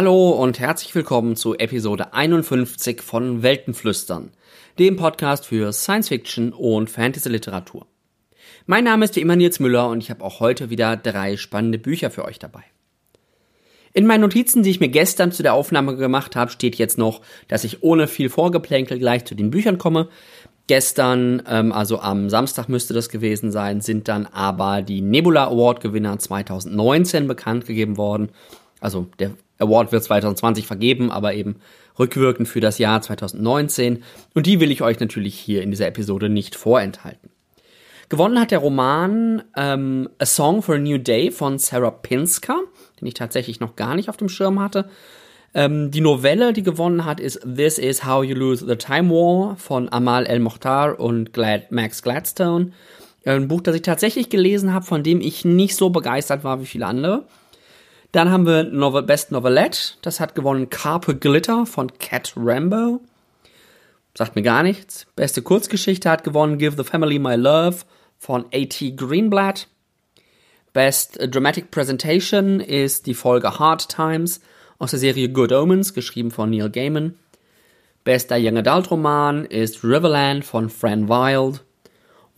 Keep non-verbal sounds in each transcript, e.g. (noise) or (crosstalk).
Hallo und herzlich willkommen zu Episode 51 von Weltenflüstern, dem Podcast für Science Fiction und Fantasy Literatur. Mein Name ist wie immer Nils Müller und ich habe auch heute wieder drei spannende Bücher für euch dabei. In meinen Notizen, die ich mir gestern zu der Aufnahme gemacht habe, steht jetzt noch, dass ich ohne viel Vorgeplänkel gleich zu den Büchern komme. Gestern, ähm, also am Samstag müsste das gewesen sein, sind dann aber die Nebula Award Gewinner 2019 bekannt gegeben worden. Also der Award wird 2020 vergeben, aber eben rückwirkend für das Jahr 2019. Und die will ich euch natürlich hier in dieser Episode nicht vorenthalten. Gewonnen hat der Roman ähm, A Song for a New Day von Sarah Pinsker, den ich tatsächlich noch gar nicht auf dem Schirm hatte. Ähm, die Novelle, die gewonnen hat, ist This is How You Lose the Time War von Amal El Mokhtar und Glad Max Gladstone. Ein Buch, das ich tatsächlich gelesen habe, von dem ich nicht so begeistert war wie viele andere. Dann haben wir Novel Best Novelette. Das hat gewonnen Carpe Glitter von Cat Rambo. Sagt mir gar nichts. Beste Kurzgeschichte hat gewonnen Give the Family My Love von A.T. Greenblatt. Best Dramatic Presentation ist die Folge Hard Times aus der Serie Good Omens, geschrieben von Neil Gaiman. Bester Young Adult Roman ist Riverland von Fran Wild.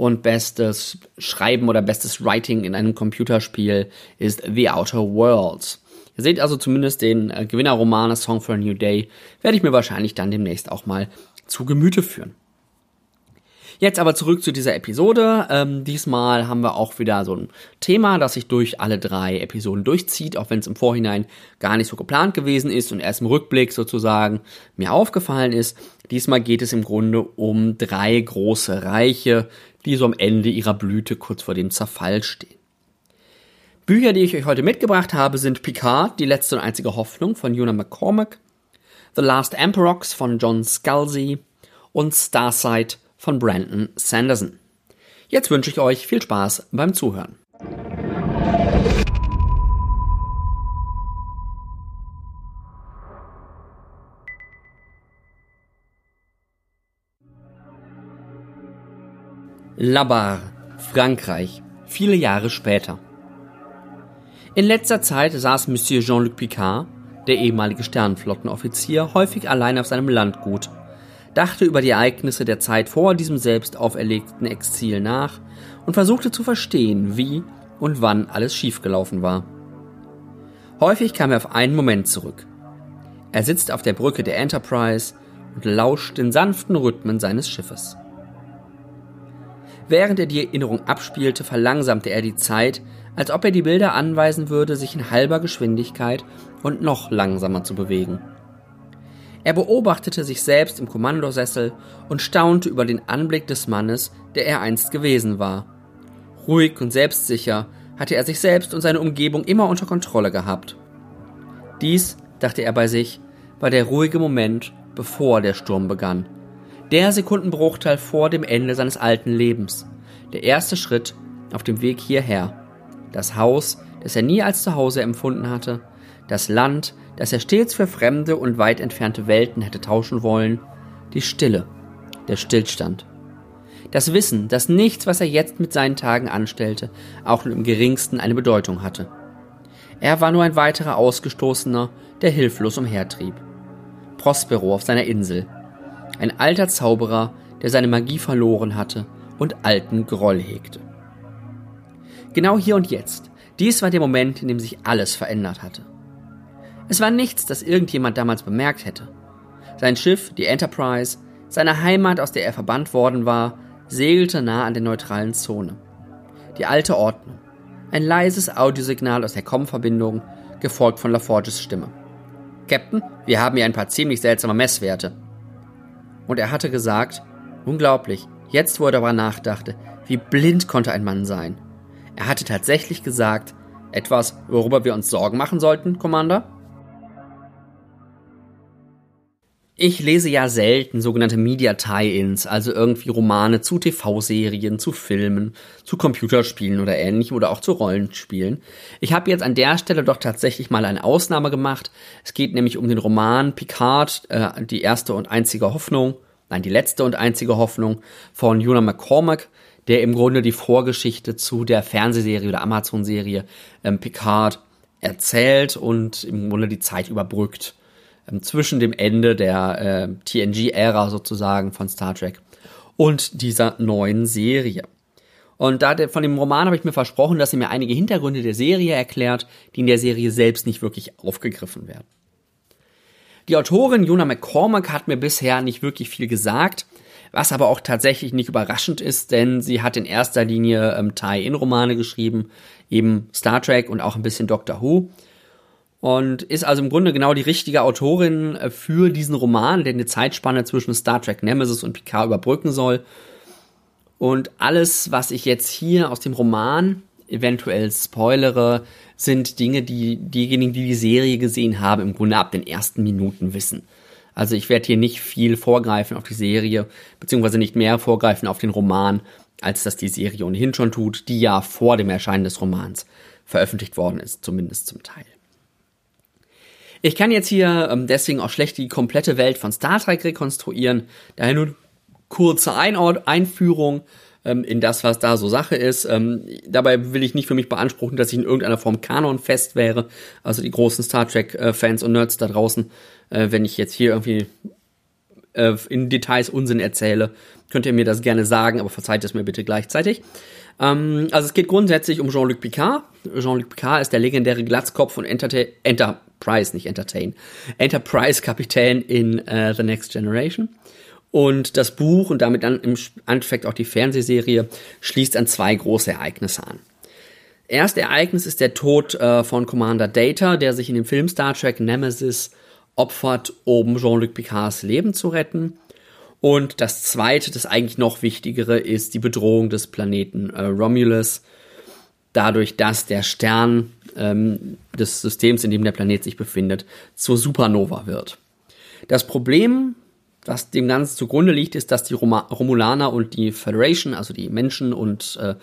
Und bestes Schreiben oder bestes Writing in einem Computerspiel ist The Outer Worlds. Ihr seht also zumindest den äh, Gewinnerroman A Song for a New Day, werde ich mir wahrscheinlich dann demnächst auch mal zu Gemüte führen. Jetzt aber zurück zu dieser Episode. Ähm, diesmal haben wir auch wieder so ein Thema, das sich durch alle drei Episoden durchzieht, auch wenn es im Vorhinein gar nicht so geplant gewesen ist und erst im Rückblick sozusagen mir aufgefallen ist. Diesmal geht es im Grunde um drei große Reiche, die so am Ende ihrer Blüte kurz vor dem Zerfall stehen. Bücher, die ich euch heute mitgebracht habe, sind Picard, die letzte und einzige Hoffnung von Una McCormack, The Last Emperox von John Scalzi und Starsight von Brandon Sanderson. Jetzt wünsche ich euch viel Spaß beim Zuhören. Labar, Frankreich, viele Jahre später. In letzter Zeit saß Monsieur Jean-Luc Picard, der ehemalige Sternenflottenoffizier, häufig allein auf seinem Landgut, dachte über die Ereignisse der Zeit vor diesem selbst auferlegten Exil nach und versuchte zu verstehen, wie und wann alles schiefgelaufen war. Häufig kam er auf einen Moment zurück. Er sitzt auf der Brücke der Enterprise und lauscht den sanften Rhythmen seines Schiffes. Während er die Erinnerung abspielte, verlangsamte er die Zeit, als ob er die Bilder anweisen würde, sich in halber Geschwindigkeit und noch langsamer zu bewegen. Er beobachtete sich selbst im Kommandosessel und staunte über den Anblick des Mannes, der er einst gewesen war. Ruhig und selbstsicher hatte er sich selbst und seine Umgebung immer unter Kontrolle gehabt. Dies, dachte er bei sich, war der ruhige Moment, bevor der Sturm begann, der Sekundenbruchteil vor dem Ende seines alten Lebens. Der erste Schritt auf dem Weg hierher. Das Haus, das er nie als Zuhause empfunden hatte. Das Land, das er stets für fremde und weit entfernte Welten hätte tauschen wollen. Die Stille. Der Stillstand. Das Wissen, dass nichts, was er jetzt mit seinen Tagen anstellte, auch nur im geringsten eine Bedeutung hatte. Er war nur ein weiterer Ausgestoßener, der hilflos umhertrieb. Prospero auf seiner Insel, ein alter Zauberer, der seine Magie verloren hatte und alten Groll hegte. Genau hier und jetzt, dies war der Moment, in dem sich alles verändert hatte. Es war nichts, das irgendjemand damals bemerkt hätte. Sein Schiff, die Enterprise, seine Heimat, aus der er verbannt worden war, segelte nah an der neutralen Zone. Die alte Ordnung. Ein leises Audiosignal aus der Com-Verbindung, gefolgt von LaForges Stimme. Captain, wir haben hier ein paar ziemlich seltsame Messwerte. Und er hatte gesagt, unglaublich, jetzt wo er darüber nachdachte, wie blind konnte ein Mann sein. Er hatte tatsächlich gesagt, etwas, worüber wir uns Sorgen machen sollten, Commander? Ich lese ja selten sogenannte Media Tie-ins, also irgendwie Romane zu TV-Serien, zu Filmen, zu Computerspielen oder ähnlichem oder auch zu Rollenspielen. Ich habe jetzt an der Stelle doch tatsächlich mal eine Ausnahme gemacht. Es geht nämlich um den Roman Picard, äh, die erste und einzige Hoffnung, nein, die letzte und einzige Hoffnung von Una McCormack, der im Grunde die Vorgeschichte zu der Fernsehserie oder Amazon-Serie ähm, Picard erzählt und im Grunde die Zeit überbrückt. Ähm, zwischen dem Ende der äh, TNG-Ära sozusagen von Star Trek und dieser neuen Serie. Und da von dem Roman habe ich mir versprochen, dass sie mir einige Hintergründe der Serie erklärt, die in der Serie selbst nicht wirklich aufgegriffen werden. Die Autorin Jona McCormack hat mir bisher nicht wirklich viel gesagt, was aber auch tatsächlich nicht überraschend ist, denn sie hat in erster Linie ähm, Tie-In-Romane geschrieben, eben Star Trek und auch ein bisschen Doctor Who. Und ist also im Grunde genau die richtige Autorin äh, für diesen Roman, der eine Zeitspanne zwischen Star Trek Nemesis und Picard überbrücken soll. Und alles, was ich jetzt hier aus dem Roman eventuell spoilere, sind Dinge, die diejenigen, die die Serie gesehen haben, im Grunde ab den ersten Minuten wissen. Also ich werde hier nicht viel vorgreifen auf die Serie, beziehungsweise nicht mehr vorgreifen auf den Roman, als das die Serie ohnehin schon tut, die ja vor dem Erscheinen des Romans veröffentlicht worden ist, zumindest zum Teil. Ich kann jetzt hier ähm, deswegen auch schlecht die komplette Welt von Star Trek rekonstruieren, daher nur kurze Einord Einführung ähm, in das, was da so Sache ist. Ähm, dabei will ich nicht für mich beanspruchen, dass ich in irgendeiner Form Kanon fest wäre. Also die großen Star Trek-Fans äh, und Nerds da draußen, äh, wenn ich jetzt hier irgendwie äh, in Details Unsinn erzähle, könnt ihr mir das gerne sagen, aber verzeiht es mir bitte gleichzeitig. Ähm, also es geht grundsätzlich um Jean-Luc Picard. Jean-Luc Picard ist der legendäre Glatzkopf von Entertain Enterprise, nicht Entertain, Enterprise-Kapitän in uh, The Next Generation. Und das Buch und damit dann im Endeffekt auch die Fernsehserie schließt an zwei große Ereignisse an. Erste Ereignis ist der Tod äh, von Commander Data, der sich in dem Film Star Trek Nemesis opfert, um Jean-Luc Picards Leben zu retten. Und das zweite, das eigentlich noch wichtigere, ist die Bedrohung des Planeten äh, Romulus, dadurch, dass der Stern ähm, des Systems, in dem der Planet sich befindet, zur Supernova wird. Das Problem was dem Ganzen zugrunde liegt, ist, dass die Roma Romulaner und die Federation, also die Menschen und äh,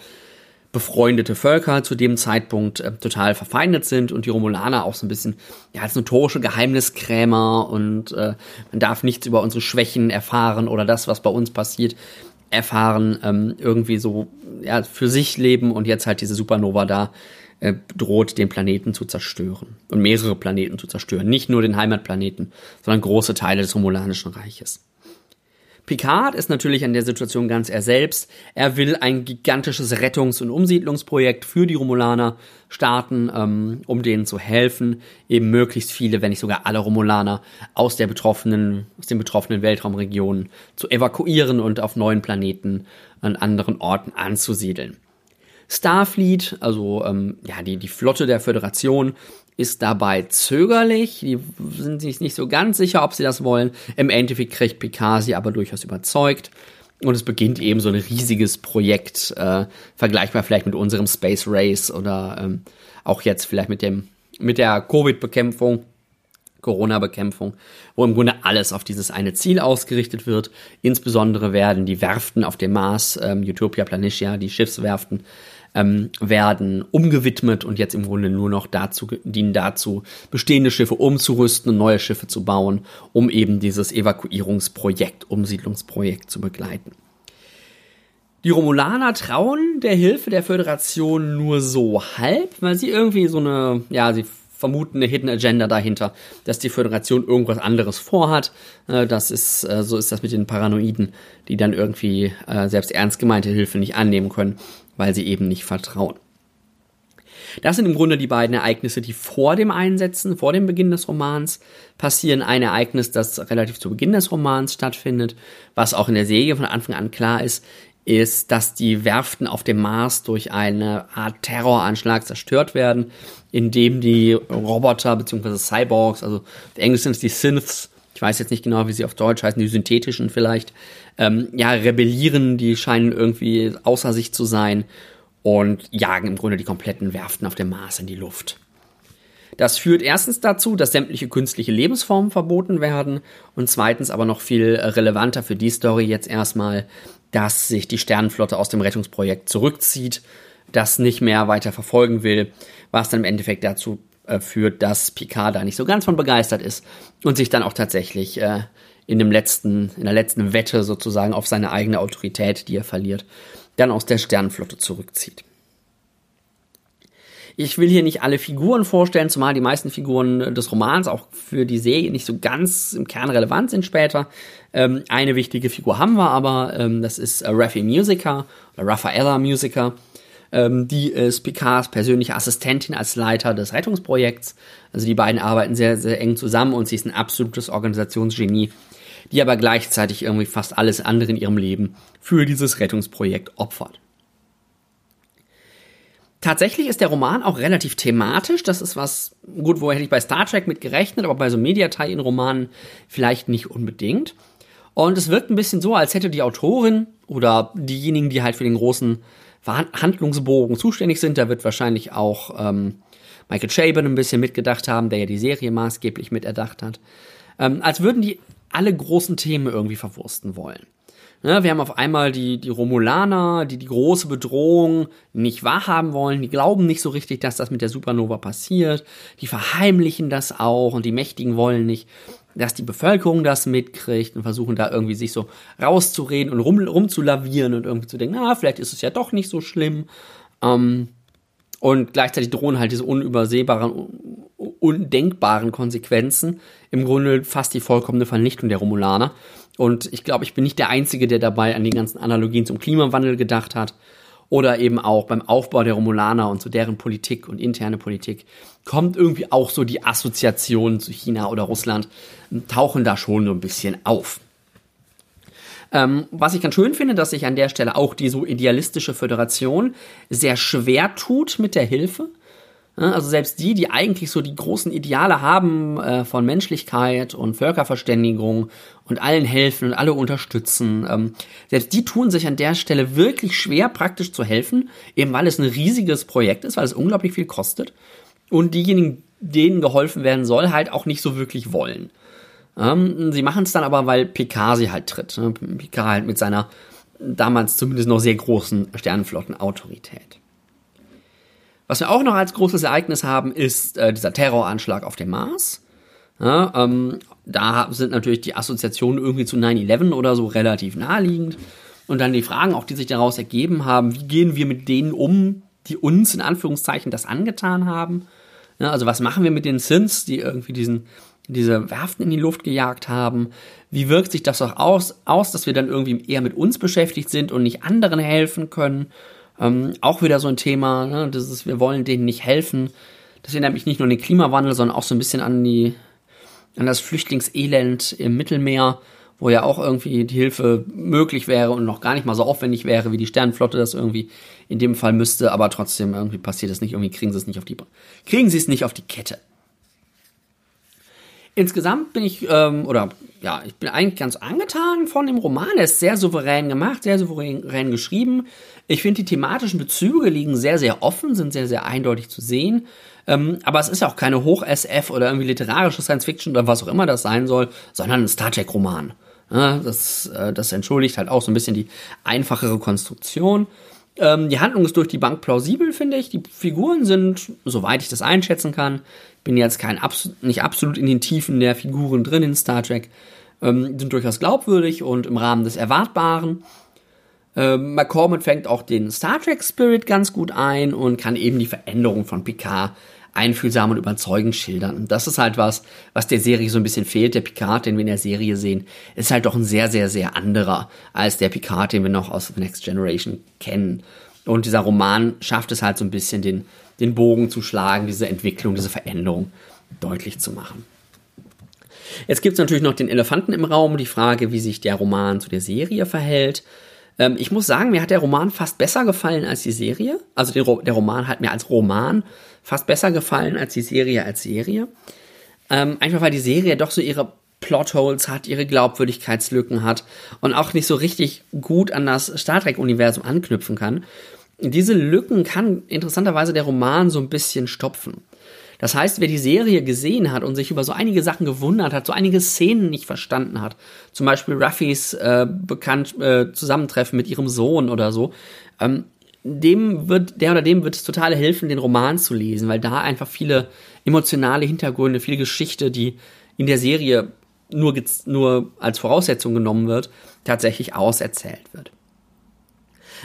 befreundete Völker zu dem Zeitpunkt äh, total verfeindet sind und die Romulaner auch so ein bisschen ja, als notorische Geheimniskrämer und äh, man darf nichts über unsere Schwächen erfahren oder das, was bei uns passiert, erfahren, ähm, irgendwie so ja, für sich leben und jetzt halt diese Supernova da äh, droht, den Planeten zu zerstören und mehrere Planeten zu zerstören. Nicht nur den Heimatplaneten, sondern große Teile des Romulanischen Reiches. Picard ist natürlich an der Situation ganz er selbst. Er will ein gigantisches Rettungs- und Umsiedlungsprojekt für die Romulaner starten, ähm, um denen zu helfen, eben möglichst viele, wenn nicht sogar alle Romulaner aus der betroffenen, aus den betroffenen Weltraumregionen zu evakuieren und auf neuen Planeten an anderen Orten anzusiedeln. Starfleet, also ähm, ja, die, die Flotte der Föderation, ist dabei zögerlich. Die sind sich nicht so ganz sicher, ob sie das wollen. Im Endeffekt kriegt Picard sie aber durchaus überzeugt. Und es beginnt eben so ein riesiges Projekt, äh, vergleichbar vielleicht mit unserem Space Race oder ähm, auch jetzt vielleicht mit dem mit der Covid-Bekämpfung, Corona-Bekämpfung, wo im Grunde alles auf dieses eine Ziel ausgerichtet wird. Insbesondere werden die Werften auf dem Mars, ähm, Utopia Planitia, die Schiffswerften, ähm, werden umgewidmet und jetzt im Grunde nur noch dazu dienen dazu, bestehende Schiffe umzurüsten und neue Schiffe zu bauen, um eben dieses Evakuierungsprojekt, Umsiedlungsprojekt zu begleiten. Die Romulaner trauen der Hilfe der Föderation nur so halb, weil sie irgendwie so eine, ja, sie vermuten eine Hidden Agenda dahinter, dass die Föderation irgendwas anderes vorhat. Äh, das ist, äh, so ist das mit den Paranoiden, die dann irgendwie äh, selbst ernst gemeinte Hilfe nicht annehmen können weil sie eben nicht vertrauen. Das sind im Grunde die beiden Ereignisse, die vor dem Einsetzen, vor dem Beginn des Romans passieren. Ein Ereignis, das relativ zu Beginn des Romans stattfindet, was auch in der Serie von Anfang an klar ist, ist, dass die Werften auf dem Mars durch eine Art Terroranschlag zerstört werden, indem die Roboter bzw. Cyborgs, also auf Englisch sind es die Synths, ich weiß jetzt nicht genau, wie sie auf Deutsch heißen, die synthetischen vielleicht, ähm, ja, rebellieren, die scheinen irgendwie außer sich zu sein und jagen im Grunde die kompletten Werften auf dem Mars in die Luft. Das führt erstens dazu, dass sämtliche künstliche Lebensformen verboten werden und zweitens aber noch viel relevanter für die Story jetzt erstmal, dass sich die Sternenflotte aus dem Rettungsprojekt zurückzieht, das nicht mehr weiter verfolgen will, was dann im Endeffekt dazu äh, führt, dass Picard da nicht so ganz von begeistert ist und sich dann auch tatsächlich äh, in dem letzten, in der letzten Wette sozusagen auf seine eigene Autorität, die er verliert, dann aus der Sternenflotte zurückzieht. Ich will hier nicht alle Figuren vorstellen, zumal die meisten Figuren des Romans auch für die Serie nicht so ganz im Kern relevant sind später. Ähm, eine wichtige Figur haben wir aber, ähm, das ist äh, Raffi Musica oder Raffaella Musica. Ähm, die ist Picards persönliche Assistentin als Leiter des Rettungsprojekts. Also die beiden arbeiten sehr, sehr eng zusammen und sie ist ein absolutes Organisationsgenie, die aber gleichzeitig irgendwie fast alles andere in ihrem Leben für dieses Rettungsprojekt opfert. Tatsächlich ist der Roman auch relativ thematisch. Das ist was, gut, wo hätte ich bei Star Trek mit gerechnet, aber bei so Mediatie-Romanen vielleicht nicht unbedingt. Und es wirkt ein bisschen so, als hätte die Autorin oder diejenigen, die halt für den großen Handlungsbogen zuständig sind, da wird wahrscheinlich auch ähm, Michael Chabon ein bisschen mitgedacht haben, der ja die Serie maßgeblich miterdacht hat, ähm, als würden die alle großen Themen irgendwie verwursten wollen. Ne, wir haben auf einmal die, die Romulaner, die die große Bedrohung nicht wahrhaben wollen. Die glauben nicht so richtig, dass das mit der Supernova passiert. Die verheimlichen das auch und die Mächtigen wollen nicht, dass die Bevölkerung das mitkriegt und versuchen da irgendwie sich so rauszureden und rum, rumzulavieren und irgendwie zu denken, na, vielleicht ist es ja doch nicht so schlimm. Ähm, und gleichzeitig drohen halt diese unübersehbaren, undenkbaren Konsequenzen. Im Grunde fast die vollkommene Vernichtung der Romulaner. Und ich glaube, ich bin nicht der Einzige, der dabei an die ganzen Analogien zum Klimawandel gedacht hat. Oder eben auch beim Aufbau der Romulaner und zu deren Politik und interne Politik kommt irgendwie auch so die Assoziationen zu China oder Russland, tauchen da schon so ein bisschen auf. Ähm, was ich ganz schön finde, dass sich an der Stelle auch die so idealistische Föderation sehr schwer tut mit der Hilfe. Also selbst die, die eigentlich so die großen Ideale haben äh, von Menschlichkeit und Völkerverständigung und allen helfen und alle unterstützen, ähm, selbst die tun sich an der Stelle wirklich schwer, praktisch zu helfen, eben weil es ein riesiges Projekt ist, weil es unglaublich viel kostet und diejenigen, denen geholfen werden soll, halt auch nicht so wirklich wollen. Ähm, sie machen es dann aber, weil Picard sie halt tritt. Ne? Picard halt mit seiner damals zumindest noch sehr großen Sternenflottenautorität. Was wir auch noch als großes Ereignis haben, ist äh, dieser Terroranschlag auf dem Mars. Ja, ähm, da sind natürlich die Assoziationen irgendwie zu 9-11 oder so relativ naheliegend. Und dann die Fragen auch, die sich daraus ergeben haben, wie gehen wir mit denen um, die uns in Anführungszeichen das angetan haben? Ja, also was machen wir mit den Sins, die irgendwie diesen, diese Werften in die Luft gejagt haben? Wie wirkt sich das auch aus, aus, dass wir dann irgendwie eher mit uns beschäftigt sind und nicht anderen helfen können? Ähm, auch wieder so ein Thema, ne, das ist, wir wollen denen nicht helfen. Das erinnert mich nicht nur an den Klimawandel, sondern auch so ein bisschen an die, an das Flüchtlingselend im Mittelmeer, wo ja auch irgendwie die Hilfe möglich wäre und noch gar nicht mal so aufwendig wäre, wie die Sternenflotte das irgendwie in dem Fall müsste, aber trotzdem irgendwie passiert das nicht, irgendwie kriegen sie es nicht auf die, kriegen sie es nicht auf die Kette. Insgesamt bin ich, ähm, oder ja, ich bin eigentlich ganz angetan von dem Roman. Er ist sehr souverän gemacht, sehr souverän geschrieben. Ich finde, die thematischen Bezüge liegen sehr, sehr offen, sind sehr, sehr eindeutig zu sehen. Ähm, aber es ist ja auch keine Hoch-SF oder irgendwie literarische Science-Fiction oder was auch immer das sein soll, sondern ein Star Trek-Roman. Ja, das, äh, das entschuldigt halt auch so ein bisschen die einfachere Konstruktion. Ähm, die Handlung ist durch die Bank plausibel, finde ich. Die Figuren sind, soweit ich das einschätzen kann, bin jetzt kein nicht absolut in den Tiefen der Figuren drin in Star Trek, ähm, sind durchaus glaubwürdig und im Rahmen des Erwartbaren. Ähm, McCormick fängt auch den Star Trek Spirit ganz gut ein und kann eben die Veränderung von Picard einfühlsam und überzeugend schildern. Und das ist halt was, was der Serie so ein bisschen fehlt. Der Picard, den wir in der Serie sehen, ist halt doch ein sehr, sehr, sehr anderer als der Picard, den wir noch aus The Next Generation kennen. Und dieser Roman schafft es halt so ein bisschen, den, den Bogen zu schlagen, diese Entwicklung, diese Veränderung deutlich zu machen. Jetzt gibt es natürlich noch den Elefanten im Raum, die Frage, wie sich der Roman zu der Serie verhält. Ähm, ich muss sagen, mir hat der Roman fast besser gefallen als die Serie. Also der, der Roman hat mir als Roman fast besser gefallen als die Serie als Serie. Ähm, einfach weil die Serie doch so ihre Plotholes hat, ihre Glaubwürdigkeitslücken hat und auch nicht so richtig gut an das Star Trek-Universum anknüpfen kann. Diese Lücken kann interessanterweise der Roman so ein bisschen stopfen. Das heißt, wer die Serie gesehen hat und sich über so einige Sachen gewundert hat, so einige Szenen nicht verstanden hat, zum Beispiel Ruffys äh, bekannt äh, Zusammentreffen mit ihrem Sohn oder so, ähm, dem wird, der oder dem wird es total helfen, den Roman zu lesen, weil da einfach viele emotionale Hintergründe, viel Geschichte, die in der Serie nur, nur als Voraussetzung genommen wird, tatsächlich auserzählt wird.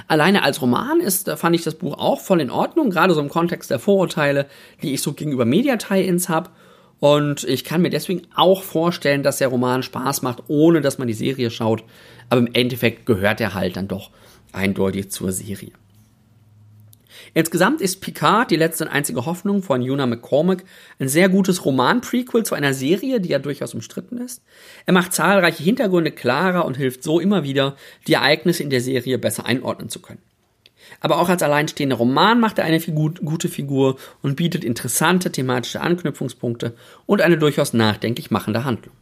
Alleine als Roman ist, fand ich das Buch auch voll in Ordnung, gerade so im Kontext der Vorurteile, die ich so gegenüber Media-Tie-Ins habe. Und ich kann mir deswegen auch vorstellen, dass der Roman Spaß macht, ohne dass man die Serie schaut. Aber im Endeffekt gehört er halt dann doch eindeutig zur Serie. Insgesamt ist Picard, die letzte und einzige Hoffnung von Una McCormack, ein sehr gutes Roman-Prequel zu einer Serie, die ja durchaus umstritten ist. Er macht zahlreiche Hintergründe klarer und hilft so immer wieder, die Ereignisse in der Serie besser einordnen zu können. Aber auch als alleinstehender Roman macht er eine Figur, gute Figur und bietet interessante thematische Anknüpfungspunkte und eine durchaus nachdenklich machende Handlung.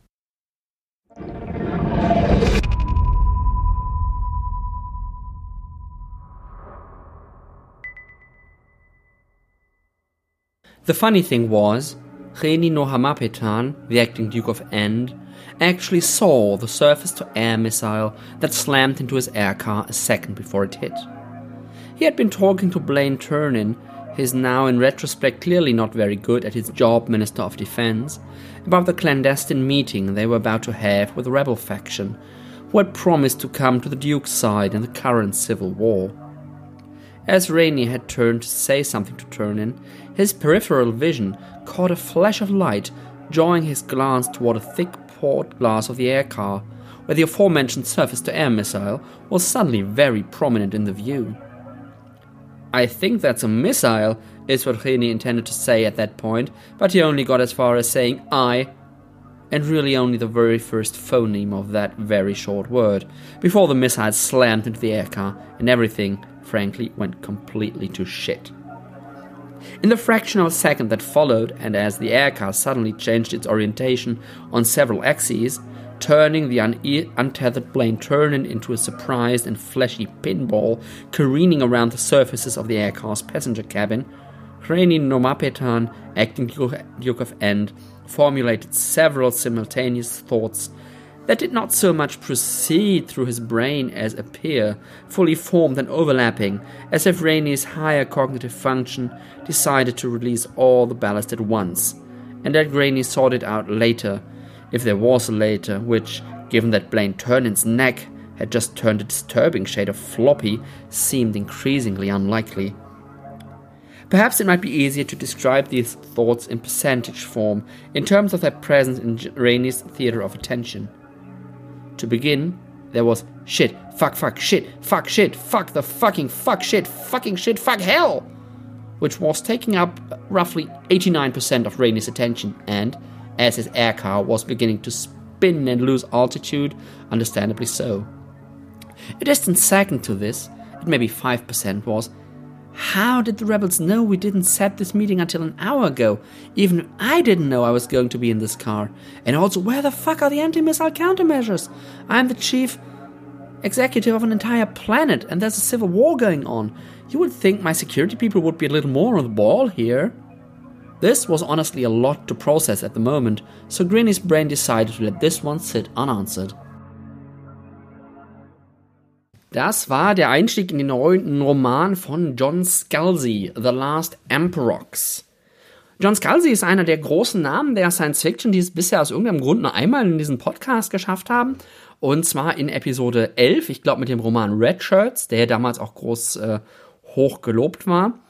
The funny thing was, Reni Nohamapetan, the acting Duke of End, actually saw the surface-to-air missile that slammed into his air car a second before it hit. He had been talking to Blaine Turnin, his now in retrospect clearly not very good at his job Minister of Defense, about the clandestine meeting they were about to have with the rebel faction, who had promised to come to the Duke's side in the current civil war. As Rainey had turned to say something to Turnin, his peripheral vision caught a flash of light, drawing his glance toward a thick port glass of the air car, where the aforementioned surface to air missile was suddenly very prominent in the view. I think that's a missile, is what Rainey intended to say at that point, but he only got as far as saying I, and really only the very first phoneme of that very short word, before the missile slammed into the air car and everything frankly went completely to shit. In the fraction of a second that followed, and as the aircar suddenly changed its orientation on several axes, turning the un- untethered plane turning into a surprised and fleshy pinball careening around the surfaces of the aircar's passenger cabin, Hreni Nomapetan, acting Duke of End, formulated several simultaneous thoughts that did not so much proceed through his brain as appear, fully formed and overlapping, as if Rainey's higher cognitive function decided to release all the ballast at once, and that Rainey sorted out later, if there was a later, which, given that Blaine Turnin's neck had just turned a disturbing shade of floppy, seemed increasingly unlikely. Perhaps it might be easier to describe these thoughts in percentage form, in terms of their presence in Rainey's theater of attention. To begin, there was shit, fuck, fuck, shit, fuck, shit, fuck the fucking fuck, shit, fucking shit, fuck hell, which was taking up roughly 89% of Rainey's attention, and as his air car was beginning to spin and lose altitude, understandably so. A distant second to this, it maybe 5%, was how did the rebels know we didn't set this meeting until an hour ago? Even I didn't know I was going to be in this car. And also, where the fuck are the anti missile countermeasures? I'm the chief executive of an entire planet, and there's a civil war going on. You would think my security people would be a little more on the ball here. This was honestly a lot to process at the moment, so Grinny's brain decided to let this one sit unanswered. Das war der Einstieg in den neuen Roman von John Scalzi, The Last Emperox. John Scalzi ist einer der großen Namen der Science Fiction, die es bisher aus irgendeinem Grund nur einmal in diesem Podcast geschafft haben. Und zwar in Episode 11, ich glaube mit dem Roman Red Shirts, der damals auch groß äh, hoch gelobt war.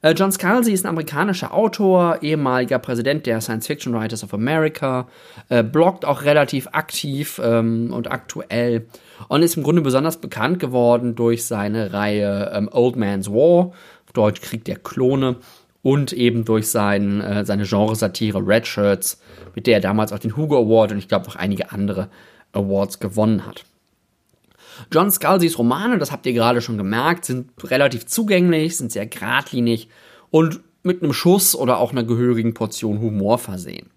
Äh, John Scalzi ist ein amerikanischer Autor, ehemaliger Präsident der Science Fiction Writers of America, äh, bloggt auch relativ aktiv ähm, und aktuell und ist im Grunde besonders bekannt geworden durch seine Reihe ähm, Old Man's War, Deutsch Krieg der Klone, und eben durch sein, äh, seine Genresatire Red Shirts, mit der er damals auch den Hugo Award und ich glaube noch einige andere Awards gewonnen hat. John Scalzis Romane, das habt ihr gerade schon gemerkt, sind relativ zugänglich, sind sehr geradlinig und mit einem Schuss oder auch einer gehörigen Portion Humor versehen.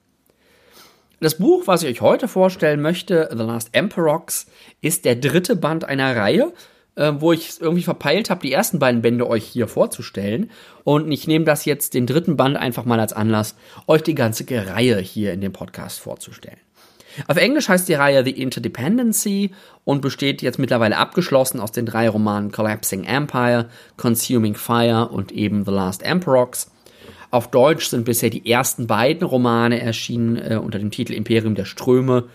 Das Buch, was ich euch heute vorstellen möchte, The Last Emperox, ist der dritte Band einer Reihe, äh, wo ich irgendwie verpeilt habe, die ersten beiden Bände euch hier vorzustellen. Und ich nehme das jetzt, den dritten Band, einfach mal als Anlass, euch die ganze Reihe hier in dem Podcast vorzustellen. Auf Englisch heißt die Reihe The Interdependency und besteht jetzt mittlerweile abgeschlossen aus den drei Romanen Collapsing Empire, Consuming Fire und eben The Last Emperox. Auf Deutsch sind bisher die ersten beiden Romane erschienen äh, unter dem Titel Imperium der Ströme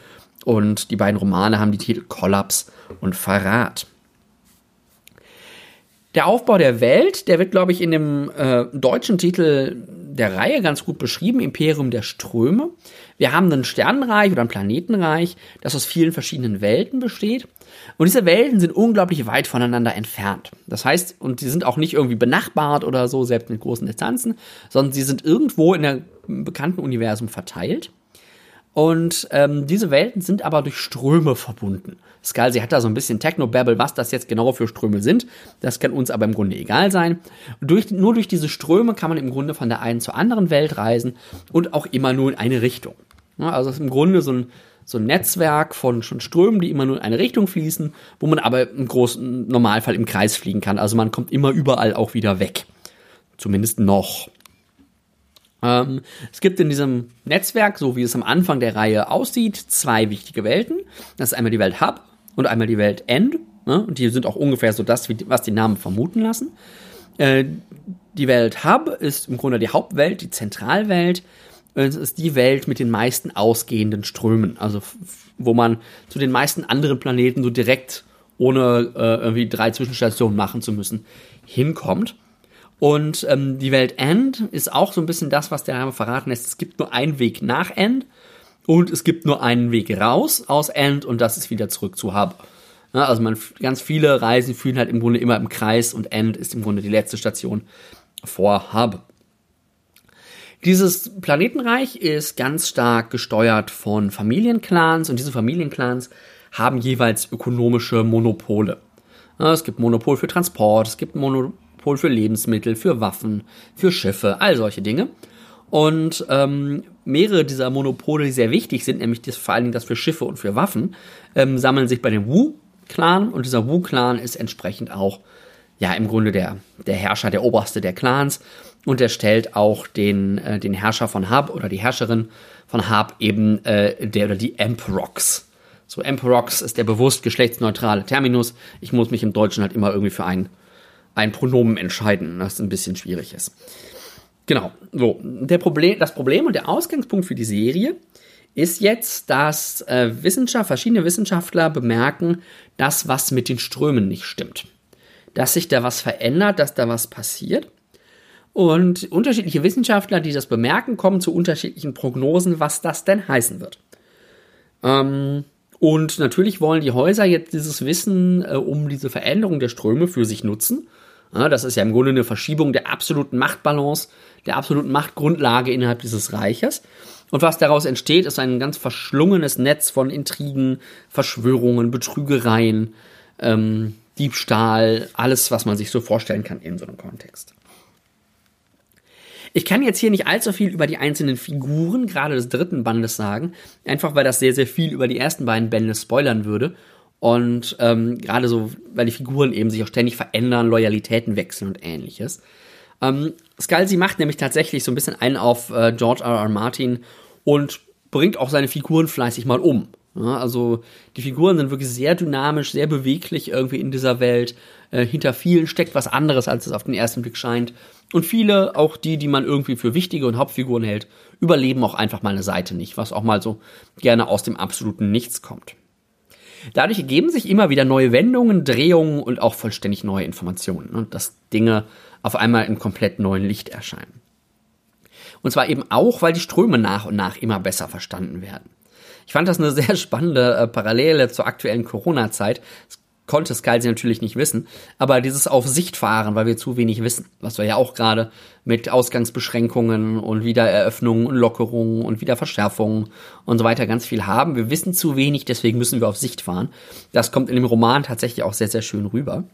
und die beiden Romane haben die Titel Kollaps und Verrat. Der Aufbau der Welt, der wird, glaube ich, in dem äh, deutschen Titel der Reihe ganz gut beschrieben, Imperium der Ströme. Wir haben ein Sternenreich oder ein Planetenreich, das aus vielen verschiedenen Welten besteht. Und diese Welten sind unglaublich weit voneinander entfernt. Das heißt, und die sind auch nicht irgendwie benachbart oder so, selbst mit großen Distanzen, sondern sie sind irgendwo in der bekannten Universum verteilt. Und ähm, diese Welten sind aber durch Ströme verbunden. Scalzi hat da so ein bisschen Technobabble, was das jetzt genau für Ströme sind. Das kann uns aber im Grunde egal sein. Durch, nur durch diese Ströme kann man im Grunde von der einen zur anderen Welt reisen und auch immer nur in eine Richtung. Ja, also ist im Grunde so ein, so ein Netzwerk von schon Strömen, die immer nur in eine Richtung fließen, wo man aber im großen Normalfall im Kreis fliegen kann. Also man kommt immer überall auch wieder weg. Zumindest noch. Ähm, es gibt in diesem Netzwerk, so wie es am Anfang der Reihe aussieht, zwei wichtige Welten. Das ist einmal die Welt Hub und einmal die Welt End. Ne? Und die sind auch ungefähr so das, was die Namen vermuten lassen. Äh, die Welt Hub ist im Grunde die Hauptwelt, die Zentralwelt. Es ist die Welt mit den meisten ausgehenden Strömen. Also wo man zu den meisten anderen Planeten so direkt ohne äh, irgendwie drei Zwischenstationen machen zu müssen hinkommt. Und ähm, die Welt End ist auch so ein bisschen das, was der Name verraten lässt. Es gibt nur einen Weg nach End und es gibt nur einen Weg raus aus End und das ist wieder zurück zu Hub. Ja, also man, ganz viele Reisen führen halt im Grunde immer im Kreis und End ist im Grunde die letzte Station vor Hub. Dieses Planetenreich ist ganz stark gesteuert von Familienclans und diese Familienclans haben jeweils ökonomische Monopole. Es gibt Monopol für Transport, es gibt Monopol Monopol für Lebensmittel, für Waffen, für Schiffe, all solche Dinge. Und ähm, mehrere dieser Monopole, die sehr wichtig sind, nämlich das, vor allen Dingen das für Schiffe und für Waffen, ähm, sammeln sich bei dem Wu-Clan und dieser Wu-Clan ist entsprechend auch ja im Grunde der, der Herrscher, der Oberste der Clans und er stellt auch den, äh, den Herrscher von Hub oder die Herrscherin von Hub eben äh, der oder die Emperox. So Emperox ist der bewusst geschlechtsneutrale Terminus. Ich muss mich im Deutschen halt immer irgendwie für einen ein Pronomen entscheiden, das ein bisschen schwierig ist. Genau, so. Der Problem, das Problem und der Ausgangspunkt für die Serie ist jetzt, dass äh, Wissenschaft, verschiedene Wissenschaftler bemerken, dass was mit den Strömen nicht stimmt. Dass sich da was verändert, dass da was passiert. Und unterschiedliche Wissenschaftler, die das bemerken, kommen zu unterschiedlichen Prognosen, was das denn heißen wird. Ähm, und natürlich wollen die Häuser jetzt dieses Wissen äh, um diese Veränderung der Ströme für sich nutzen ja, das ist ja im Grunde eine Verschiebung der absoluten Machtbalance, der absoluten Machtgrundlage innerhalb dieses Reiches. Und was daraus entsteht, ist ein ganz verschlungenes Netz von Intrigen, Verschwörungen, Betrügereien, ähm, Diebstahl, alles, was man sich so vorstellen kann in so einem Kontext. Ich kann jetzt hier nicht allzu viel über die einzelnen Figuren, gerade des dritten Bandes, sagen, einfach weil das sehr, sehr viel über die ersten beiden Bände spoilern würde und ähm, gerade so, weil die Figuren eben sich auch ständig verändern, Loyalitäten wechseln und ähnliches. Ähm, Scalzi macht nämlich tatsächlich so ein bisschen einen auf äh, George R. R. Martin und bringt auch seine Figuren fleißig mal um. Ja, also die Figuren sind wirklich sehr dynamisch, sehr beweglich irgendwie in dieser Welt. Äh, hinter vielen steckt was anderes, als es auf den ersten Blick scheint. Und viele, auch die, die man irgendwie für wichtige und Hauptfiguren hält, überleben auch einfach mal eine Seite nicht, was auch mal so gerne aus dem absoluten Nichts kommt. Dadurch ergeben sich immer wieder neue Wendungen, Drehungen und auch vollständig neue Informationen und dass Dinge auf einmal in komplett neuen Licht erscheinen. Und zwar eben auch, weil die Ströme nach und nach immer besser verstanden werden. Ich fand das eine (laughs) sehr spannende äh, Parallele zur aktuellen Corona-Zeit. Es konnte Scalzi natürlich nicht wissen, aber dieses auf Sicht fahren, weil wir zu wenig wissen, was wir ja auch gerade mit Ausgangsbeschränkungen und Wiedereröffnungen und Lockerungen und Wiederverschärfungen und so weiter ganz viel haben. Wir wissen zu wenig, deswegen müssen wir auf Sicht fahren. Das kommt in dem Roman tatsächlich auch sehr, sehr schön rüber.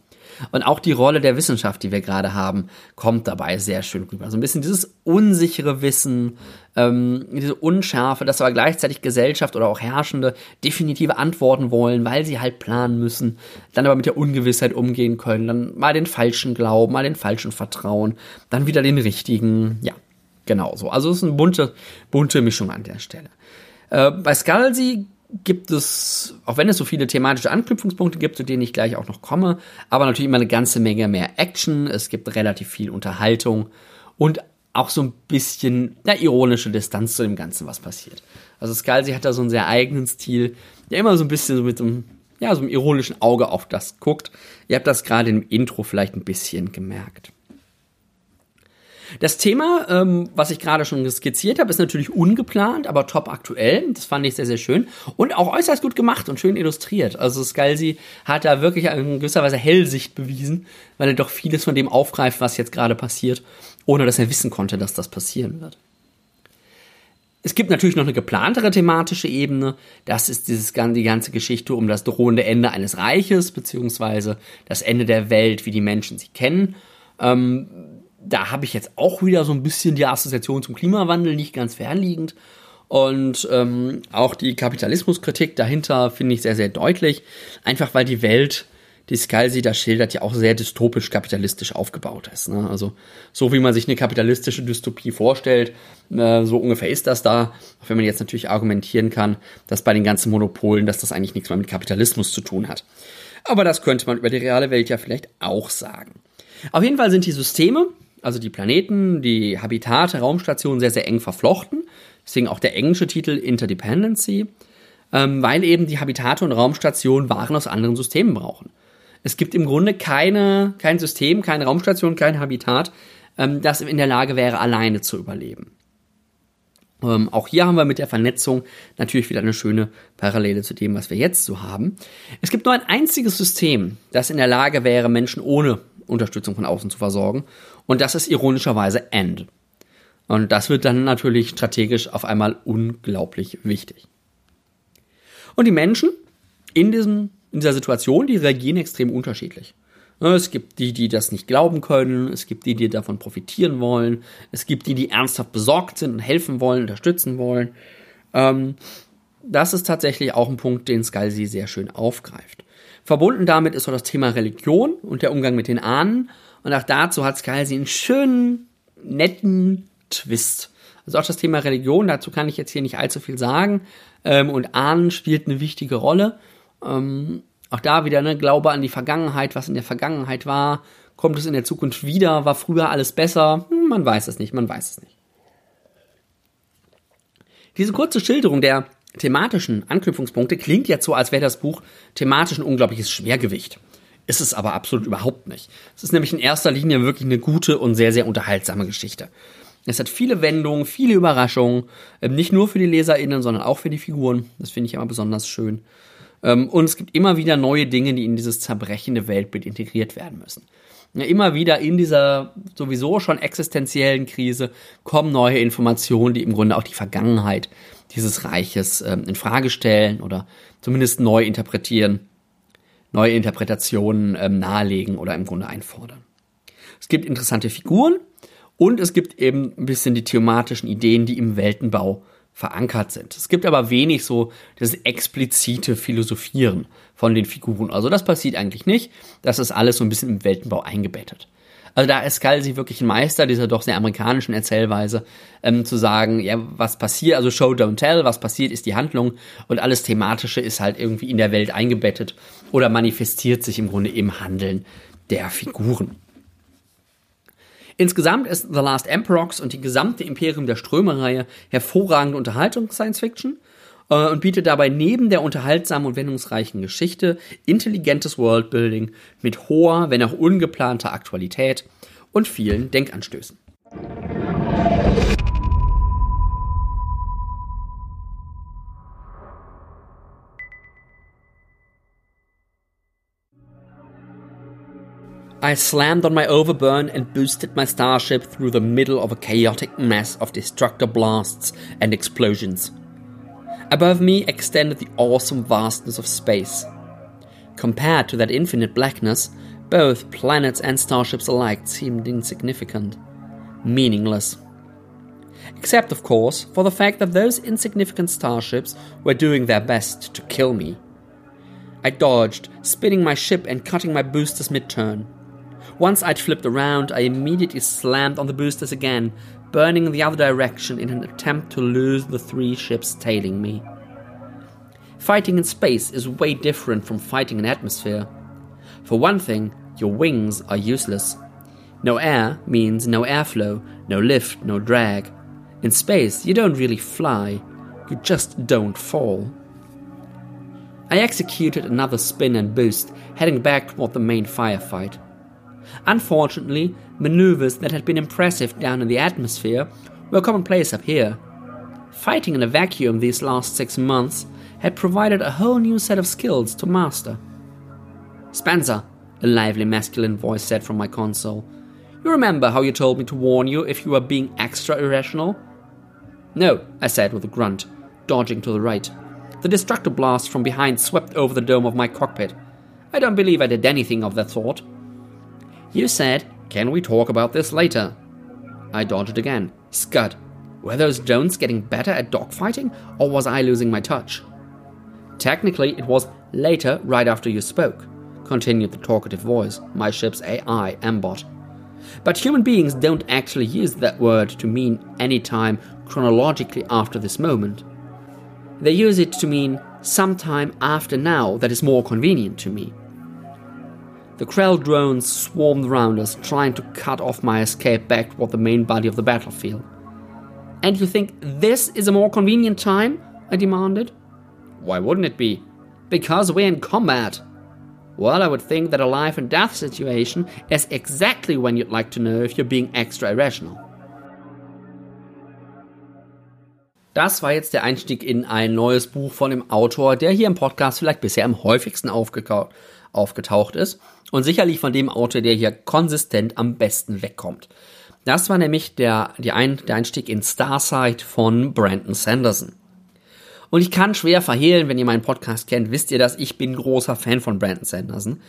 Und auch die Rolle der Wissenschaft, die wir gerade haben, kommt dabei sehr schön rüber. So ein bisschen dieses unsichere Wissen, ähm, diese Unschärfe, dass aber gleichzeitig Gesellschaft oder auch Herrschende definitive Antworten wollen, weil sie halt planen müssen, dann aber mit der Ungewissheit umgehen können, dann mal den falschen Glauben, mal den falschen Vertrauen, dann wieder den richtigen, ja, genau so. Also es ist eine bunte, bunte Mischung an der Stelle. Äh, bei Scalzi gibt es, auch wenn es so viele thematische Anknüpfungspunkte gibt, zu denen ich gleich auch noch komme, aber natürlich immer eine ganze Menge mehr Action. Es gibt relativ viel Unterhaltung und auch so ein bisschen eine ironische Distanz zu dem Ganzen, was passiert. Also Scalzi hat da so einen sehr eigenen Stil, der immer so ein bisschen so mit so einem, ja, so einem ironischen Auge auf das guckt. Ihr habt das gerade im Intro vielleicht ein bisschen gemerkt. Das Thema, ähm, was ich gerade schon skizziert habe, ist natürlich ungeplant, aber top aktuell. Das fand ich sehr, sehr schön. Und auch äußerst gut gemacht und schön illustriert. Also Scalzi hat da wirklich in gewisser Weise Hellsicht bewiesen, weil er doch vieles von dem aufgreift, was jetzt gerade passiert, ohne dass er wissen konnte, dass das passieren wird. Es gibt natürlich noch eine geplantere thematische Ebene. Das ist dieses, die ganze Geschichte um das drohende Ende eines Reiches, beziehungsweise das Ende der Welt, wie die Menschen sie kennen. Ähm, da habe ich jetzt auch wieder so ein bisschen die Assoziation zum Klimawandel, nicht ganz fernliegend. Und ähm, auch die Kapitalismuskritik dahinter finde ich sehr, sehr deutlich. Einfach weil die Welt, die Scalzi da schildert, ja auch sehr dystopisch kapitalistisch aufgebaut ist. Ne? Also so wie man sich eine kapitalistische Dystopie vorstellt, äh, so ungefähr ist das da. Auch wenn man jetzt natürlich argumentieren kann, dass bei den ganzen Monopolen, dass das eigentlich nichts mehr mit Kapitalismus zu tun hat. Aber das könnte man über die reale Welt ja vielleicht auch sagen. Auf jeden Fall sind die Systeme, also die Planeten, die Habitate, Raumstationen sehr, sehr eng verflochten. Deswegen auch der englische Titel Interdependency, ähm, weil eben die Habitate und Raumstationen Waren aus anderen Systemen brauchen. Es gibt im Grunde keine, kein System, keine Raumstation, kein Habitat, ähm, das in der Lage wäre, alleine zu überleben. Ähm, auch hier haben wir mit der Vernetzung natürlich wieder eine schöne Parallele zu dem, was wir jetzt so haben. Es gibt nur ein einziges System, das in der Lage wäre, Menschen ohne Unterstützung von außen zu versorgen. Und das ist ironischerweise End. Und das wird dann natürlich strategisch auf einmal unglaublich wichtig. Und die Menschen in, diesem, in dieser Situation, die reagieren extrem unterschiedlich. Es gibt die, die das nicht glauben können, es gibt die, die davon profitieren wollen, es gibt die, die ernsthaft besorgt sind und helfen wollen, unterstützen wollen. Ähm, das ist tatsächlich auch ein Punkt, den Scalzi sehr schön aufgreift. Verbunden damit ist auch das Thema Religion und der Umgang mit den Ahnen. Und auch dazu hat Scalzi einen schönen, netten Twist. Also auch das Thema Religion, dazu kann ich jetzt hier nicht allzu viel sagen. Ähm, und Ahnen spielt eine wichtige Rolle. Ähm, auch da wieder, ne, Glaube an die Vergangenheit, was in der Vergangenheit war. Kommt es in der Zukunft wieder? War früher alles besser? Hm, man weiß es nicht, man weiß es nicht. Diese kurze Schilderung der thematischen Anknüpfungspunkte klingt jetzt so, als wäre das Buch thematisch ein unglaubliches Schwergewicht. Ist es aber absolut überhaupt nicht. Es ist nämlich in erster Linie wirklich eine gute und sehr, sehr unterhaltsame Geschichte. Es hat viele Wendungen, viele Überraschungen, ähm, nicht nur für die LeserInnen, sondern auch für die Figuren. Das finde ich immer besonders schön. Ähm, und es gibt immer wieder neue Dinge, die in dieses zerbrechende Weltbild integriert werden müssen. Immer wieder in dieser sowieso schon existenziellen Krise kommen neue Informationen, die im Grunde auch die Vergangenheit dieses Reiches ähm, in Frage stellen oder zumindest neu interpretieren, neue Interpretationen ähm, nahelegen oder im Grunde einfordern. Es gibt interessante Figuren und es gibt eben ein bisschen die thematischen Ideen, die im Weltenbau verankert sind. Es gibt aber wenig so das explizite Philosophieren von den Figuren. Also das passiert eigentlich nicht. Das ist alles so ein bisschen im Weltenbau eingebettet. Also da ist Scalzi wirklich ein Meister dieser doch sehr amerikanischen Erzählweise, ähm, zu sagen, ja, was passiert, also Show, don't tell, was passiert, ist die Handlung und alles Thematische ist halt irgendwie in der Welt eingebettet oder manifestiert sich im Grunde im Handeln der Figuren. Insgesamt ist The Last Emperox und die gesamte Imperium der Ströme-Reihe hervorragende Unterhaltung Science Fiction und bietet dabei neben der unterhaltsamen und wendungsreichen Geschichte intelligentes Worldbuilding mit hoher, wenn auch ungeplanter Aktualität und vielen Denkanstößen. I slammed on my overburn and boosted my starship through the middle of a chaotic mess of destructor blasts and explosions. Above me extended the awesome vastness of space. Compared to that infinite blackness, both planets and starships alike seemed insignificant, meaningless. Except, of course, for the fact that those insignificant starships were doing their best to kill me. I dodged, spinning my ship and cutting my boosters mid turn. Once I'd flipped around, I immediately slammed on the boosters again, burning in the other direction in an attempt to lose the three ships tailing me. Fighting in space is way different from fighting in atmosphere. For one thing, your wings are useless. No air means no airflow, no lift, no drag. In space, you don't really fly, you just don't fall. I executed another spin and boost, heading back toward the main firefight. Unfortunately, maneuvers that had been impressive down in the atmosphere were commonplace up here. Fighting in a vacuum these last six months had provided a whole new set of skills to master. Spencer, a lively masculine voice said from my console, you remember how you told me to warn you if you were being extra irrational? No, I said with a grunt, dodging to the right. The destructor blast from behind swept over the dome of my cockpit. I don't believe I did anything of that sort. You said, Can we talk about this later? I dodged again. Scud. Were those drones getting better at dogfighting, or was I losing my touch? Technically, it was later, right after you spoke, continued the talkative voice, my ship's AI, Mbot. But human beings don't actually use that word to mean any time chronologically after this moment. They use it to mean sometime after now that is more convenient to me. The Krell drones swarmed around us, trying to cut off my escape back toward the main body of the battlefield. And you think this is a more convenient time? I demanded. Why wouldn't it be? Because we're in combat. Well, I would think that a life and death situation is exactly when you'd like to know if you're being extra irrational. Das war jetzt der Einstieg in ein neues Buch von dem Autor, der hier im Podcast vielleicht bisher am häufigsten aufgetaucht ist und sicherlich von dem Autor, der hier konsistent am besten wegkommt. Das war nämlich der, Ein, der Einstieg in Starsight von Brandon Sanderson. Und ich kann schwer verhehlen, wenn ihr meinen Podcast kennt, wisst ihr, dass ich bin großer Fan von Brandon Sanderson,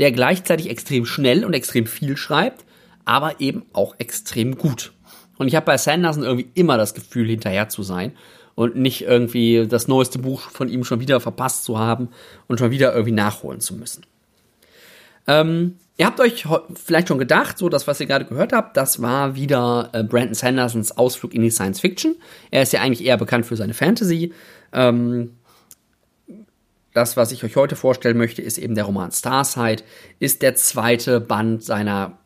der gleichzeitig extrem schnell und extrem viel schreibt, aber eben auch extrem gut. Und ich habe bei Sanderson irgendwie immer das Gefühl, hinterher zu sein und nicht irgendwie das neueste Buch von ihm schon wieder verpasst zu haben und schon wieder irgendwie nachholen zu müssen. Ähm, ihr habt euch vielleicht schon gedacht, so das, was ihr gerade gehört habt, das war wieder äh, Brandon Sandersons Ausflug in die Science Fiction. Er ist ja eigentlich eher bekannt für seine Fantasy. Ähm, das, was ich euch heute vorstellen möchte, ist eben der Roman Starsight, ist der zweite Band seiner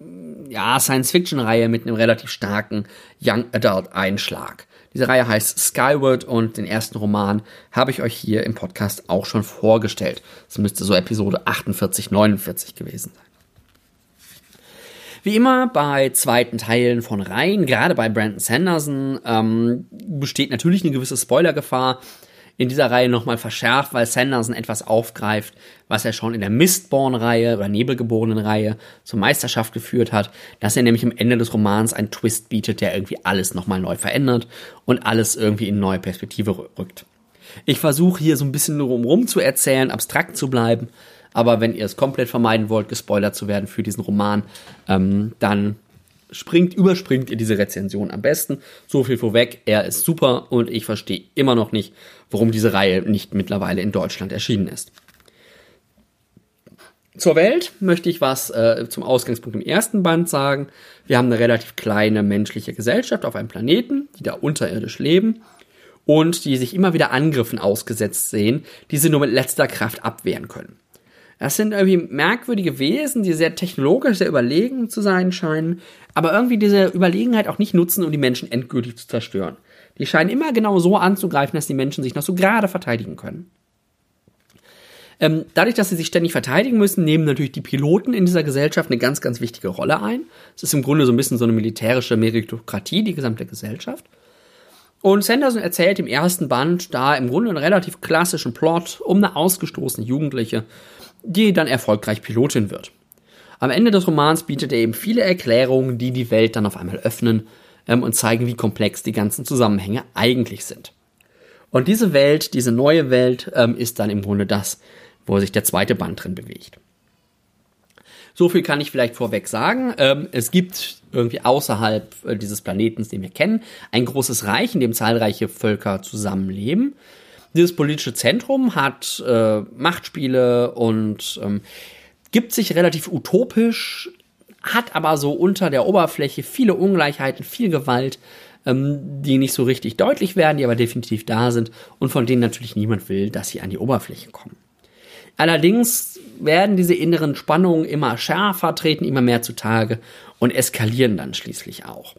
ja, Science-Fiction-Reihe mit einem relativ starken Young Adult-Einschlag. Diese Reihe heißt Skyward und den ersten Roman habe ich euch hier im Podcast auch schon vorgestellt. Das müsste so Episode 48, 49 gewesen sein. Wie immer bei zweiten Teilen von Reihen, gerade bei Brandon Sanderson, ähm, besteht natürlich eine gewisse Spoilergefahr in dieser Reihe nochmal verschärft, weil Sanderson etwas aufgreift, was er schon in der Mistborn-Reihe oder Nebelgeborenen-Reihe zur Meisterschaft geführt hat, dass er nämlich am Ende des Romans einen Twist bietet, der irgendwie alles nochmal neu verändert und alles irgendwie in neue Perspektive rückt. Ich versuche hier so ein bisschen rum zu erzählen, abstrakt zu bleiben, aber wenn ihr es komplett vermeiden wollt, gespoilert zu werden für diesen Roman, ähm, dann springt, überspringt ihr diese Rezension am besten. So viel vorweg, er ist super und ich verstehe immer noch nicht, warum diese Reihe nicht mittlerweile in Deutschland erschienen ist. Zur Welt möchte ich was äh, zum Ausgangspunkt im ersten Band sagen. Wir haben eine relativ kleine menschliche Gesellschaft auf einem Planeten, die da unterirdisch leben und die sich immer wieder Angriffen ausgesetzt sehen, die sie nur mit letzter Kraft abwehren können. Das sind irgendwie merkwürdige Wesen, die sehr technologisch sehr überlegen zu sein scheinen, aber irgendwie diese Überlegenheit auch nicht nutzen, um die Menschen endgültig zu zerstören. Die scheinen immer genau so anzugreifen, dass die Menschen sich noch so gerade verteidigen können. Ähm, dadurch, dass sie sich ständig verteidigen müssen, nehmen natürlich die Piloten in dieser Gesellschaft eine ganz, ganz wichtige Rolle ein. Es ist im Grunde so ein bisschen so eine militärische Meritokratie, die gesamte Gesellschaft. Und Sanderson erzählt im ersten Band da im Grunde einen relativ klassischen Plot um eine ausgestoßene Jugendliche, die dann erfolgreich Pilotin wird. Am Ende des Romans bietet er eben viele Erklärungen, die die Welt dann auf einmal öffnen ähm, und zeigen, wie komplex die ganzen Zusammenhänge eigentlich sind. Und diese Welt, diese neue Welt, ähm, ist dann im Grunde das, wo sich der zweite Band drin bewegt. So viel kann ich vielleicht vorweg sagen. Ähm, es gibt irgendwie außerhalb äh, dieses Planetens, den wir kennen, ein großes Reich, in dem zahlreiche Völker zusammenleben. Dieses politische Zentrum hat äh, Machtspiele und ähm, gibt sich relativ utopisch, hat aber so unter der Oberfläche viele Ungleichheiten, viel Gewalt, ähm, die nicht so richtig deutlich werden, die aber definitiv da sind und von denen natürlich niemand will, dass sie an die Oberfläche kommen. Allerdings werden diese inneren Spannungen immer schärfer, treten immer mehr zutage und eskalieren dann schließlich auch.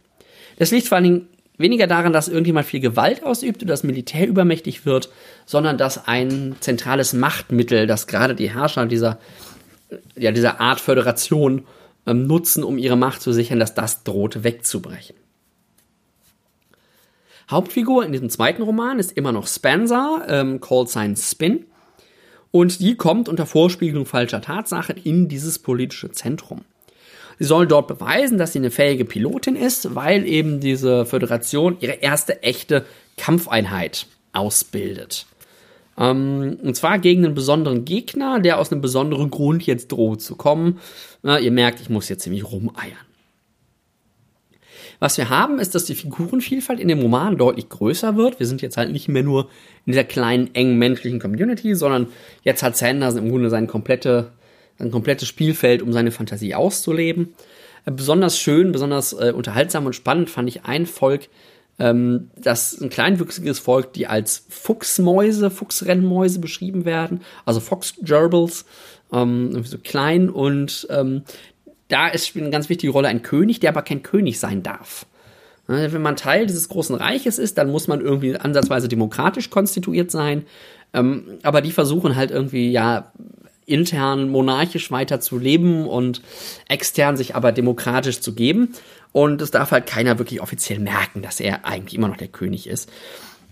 Das liegt vor allen Dingen weniger daran, dass irgendjemand viel Gewalt ausübt oder das Militär übermächtig wird, sondern dass ein zentrales Machtmittel, das gerade die Herrscher dieser, ja, dieser Art Föderation ähm, nutzen, um ihre Macht zu sichern, dass das droht wegzubrechen. Hauptfigur in diesem zweiten Roman ist immer noch Spencer, ähm, Called Sign Spin. Und die kommt unter Vorspiegelung falscher Tatsachen in dieses politische Zentrum. Sie soll dort beweisen, dass sie eine fähige Pilotin ist, weil eben diese Föderation ihre erste echte Kampfeinheit ausbildet. Ähm, und zwar gegen einen besonderen Gegner, der aus einem besonderen Grund jetzt droht zu kommen. Na, ihr merkt, ich muss jetzt ziemlich rumeiern. Was wir haben, ist, dass die Figurenvielfalt in dem Roman deutlich größer wird. Wir sind jetzt halt nicht mehr nur in dieser kleinen, engen menschlichen Community, sondern jetzt hat Sanders im Grunde sein, komplette, sein komplettes Spielfeld, um seine Fantasie auszuleben. Äh, besonders schön, besonders äh, unterhaltsam und spannend fand ich ein Volk, ähm, das ein kleinwüchsiges Volk, die als Fuchsmäuse, Fuchsrennmäuse beschrieben werden, also Fox Gerbils, ähm, so klein und ähm, da ist spielt eine ganz wichtige Rolle ein König, der aber kein König sein darf. Wenn man Teil dieses großen Reiches ist, dann muss man irgendwie ansatzweise demokratisch konstituiert sein. Ähm, aber die versuchen halt irgendwie, ja, intern monarchisch weiter zu leben und extern sich aber demokratisch zu geben. Und es darf halt keiner wirklich offiziell merken, dass er eigentlich immer noch der König ist.